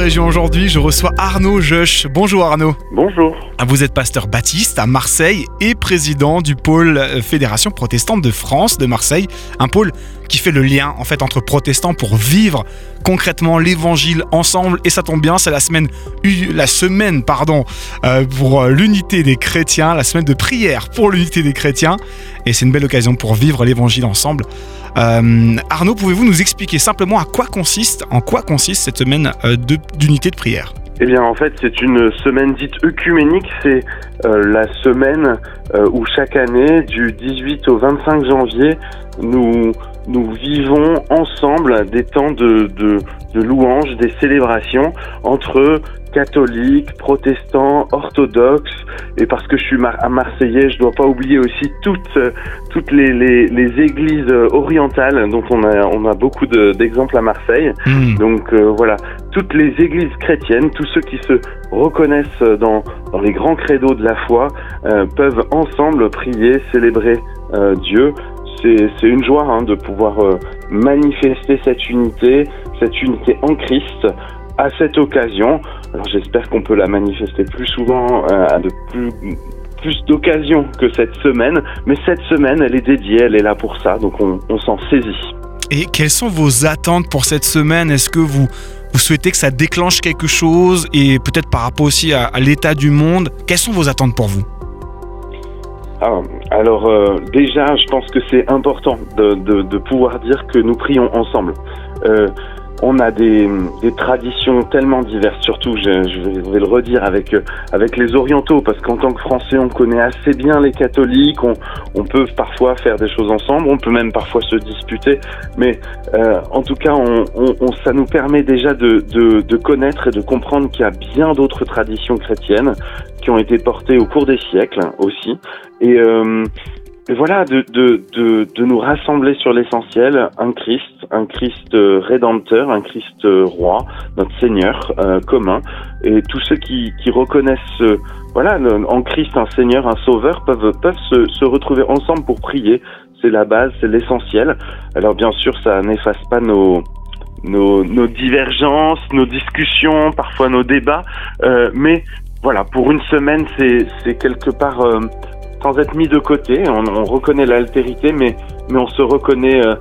région aujourd'hui, je reçois Arnaud Jeuch. Bonjour Arnaud. Bonjour. Ah, vous êtes pasteur baptiste à Marseille et président du pôle euh, Fédération protestante de France de Marseille, un pôle qui fait le lien en fait entre protestants pour vivre concrètement l'évangile ensemble. Et ça tombe bien, c'est la semaine pardon euh, pour euh, l'unité des chrétiens, la semaine de prière pour l'unité des chrétiens. Et c'est une belle occasion pour vivre l'évangile ensemble. Arnaud, pouvez-vous nous expliquer simplement à quoi consiste, en quoi consiste cette semaine d'unité de prière? Eh bien, en fait, c'est une semaine dite œcuménique. C'est euh, la semaine euh, où chaque année, du 18 au 25 janvier, nous nous vivons ensemble des temps de, de, de louanges, des célébrations entre catholiques, protestants, orthodoxes, et parce que je suis un Marseillais, je dois pas oublier aussi toutes toutes les, les, les églises orientales, dont on a on a beaucoup d'exemples à Marseille. Hmm. Donc euh, voilà, toutes les églises chrétiennes, tous ceux qui se reconnaissent dans dans les grands credos de la foi, euh, peuvent ensemble prier, célébrer euh, Dieu. C'est une joie hein, de pouvoir manifester cette unité, cette unité en Christ à cette occasion. Alors j'espère qu'on peut la manifester plus souvent, euh, à de plus, plus d'occasions que cette semaine. Mais cette semaine, elle est dédiée, elle est là pour ça, donc on, s'en saisit. Et quelles sont vos attentes pour cette semaine? Est-ce que vous, vous souhaitez que ça déclenche quelque chose? Et peut-être par rapport aussi à, l'état du monde Quelles sont vos attentes pour vous? Ah, alors euh, déjà, je pense que c'est important de, pouvoir dire que nous prions ensemble. Euh, on a des, des, traditions tellement diverses, surtout, je, je, vais, le redire, avec, avec les orientaux, parce qu'en tant que Français, on connaît assez bien les catholiques, on, on, peut parfois faire des choses ensemble, on peut même parfois se disputer, mais euh, en tout cas, ça nous permet déjà de, de, de connaître et de comprendre qu'il y a bien d'autres traditions chrétiennes qui ont été portées au cours des siècles aussi. Euh, voilà, de, de, de, de, nous rassembler sur l'essentiel, un Christ, un Christ euh, rédempteur, un Christ euh, roi, notre Seigneur euh, commun, et tous ceux qui, qui reconnaissent, voilà, en Christ un Seigneur, un Sauveur, peuvent, peuvent se, se retrouver ensemble pour prier. C'est la base, c'est l'essentiel. Alors bien sûr, ça n'efface pas nos, nos, nos, divergences, nos discussions, parfois nos débats, mais voilà, pour une semaine, c'est quelque part sans être mis de côté. On, on reconnaît l'altérité, mais, mais on se reconnaît euh,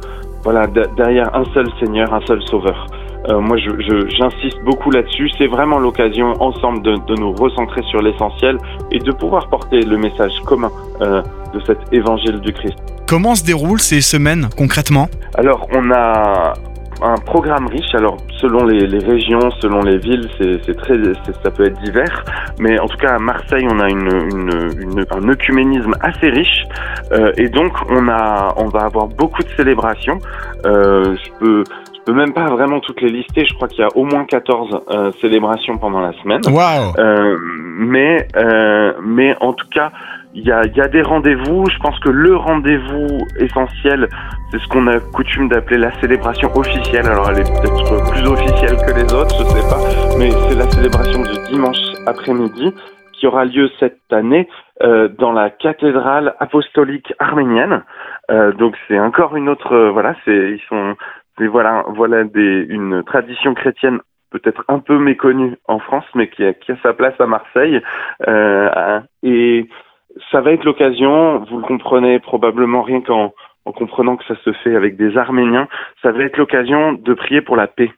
voilà, derrière un seul Seigneur, un seul Sauveur. Euh, moi, j'insiste je, beaucoup là-dessus. C'est vraiment l'occasion ensemble de, de, nous recentrer sur l'essentiel et de pouvoir porter le message commun euh, de cet évangile du Christ. Comment se déroulent ces semaines concrètement? Alors, on a un programme riche. Alors, selon les, les régions, selon les villes, c'est très, ça peut être divers. Mais en tout cas, à Marseille, on a une, une, une un œcuménisme assez riche. Euh, et donc, on a, on va avoir beaucoup de célébrations. Euh, je peux, je peux même pas vraiment toutes les lister. Je crois qu'il y a au moins 14 euh, célébrations pendant la semaine. Wow. Euh, mais, euh, mais en tout cas, il y a, y a, des rendez-vous. Je pense que le rendez-vous essentiel, c'est ce qu'on a coutume d'appeler la célébration officielle. Alors, elle est peut-être plus officielle que les autres, je sais pas, mais c'est la célébration du dimanche après-midi qui aura lieu cette année euh, dans la cathédrale apostolique arménienne. Euh, donc, c'est encore une autre. Euh, voilà, c'est ils sont. Voilà, voilà des, une tradition chrétienne peut-être un peu méconnue en France, mais qui a, qui a sa place à Marseille. Euh, et ça va être l'occasion, vous le comprenez probablement rien qu'en en comprenant que ça se fait avec des Arméniens, ça va être l'occasion de prier pour la paix.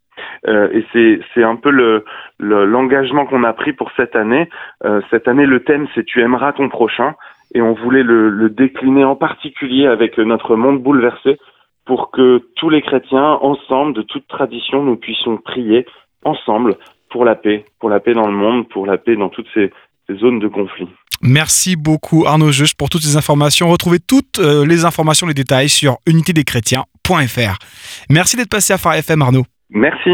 Euh, et c'est un peu le l'engagement qu'on a pris pour cette année. Euh, cette année, le thème c'est tu aimeras ton prochain, et on voulait le, le décliner en particulier avec notre monde bouleversé pour que tous les chrétiens ensemble, de toute tradition, nous puissions prier ensemble pour la paix, pour la paix dans le monde, pour la paix dans toutes ces zones de conflit. Merci beaucoup Arnaud Juge pour toutes ces informations. Retrouvez toutes euh, les informations, les détails sur unitédeschrétiens.fr. Merci d'être passé à Phare FM Arnaud. Merci.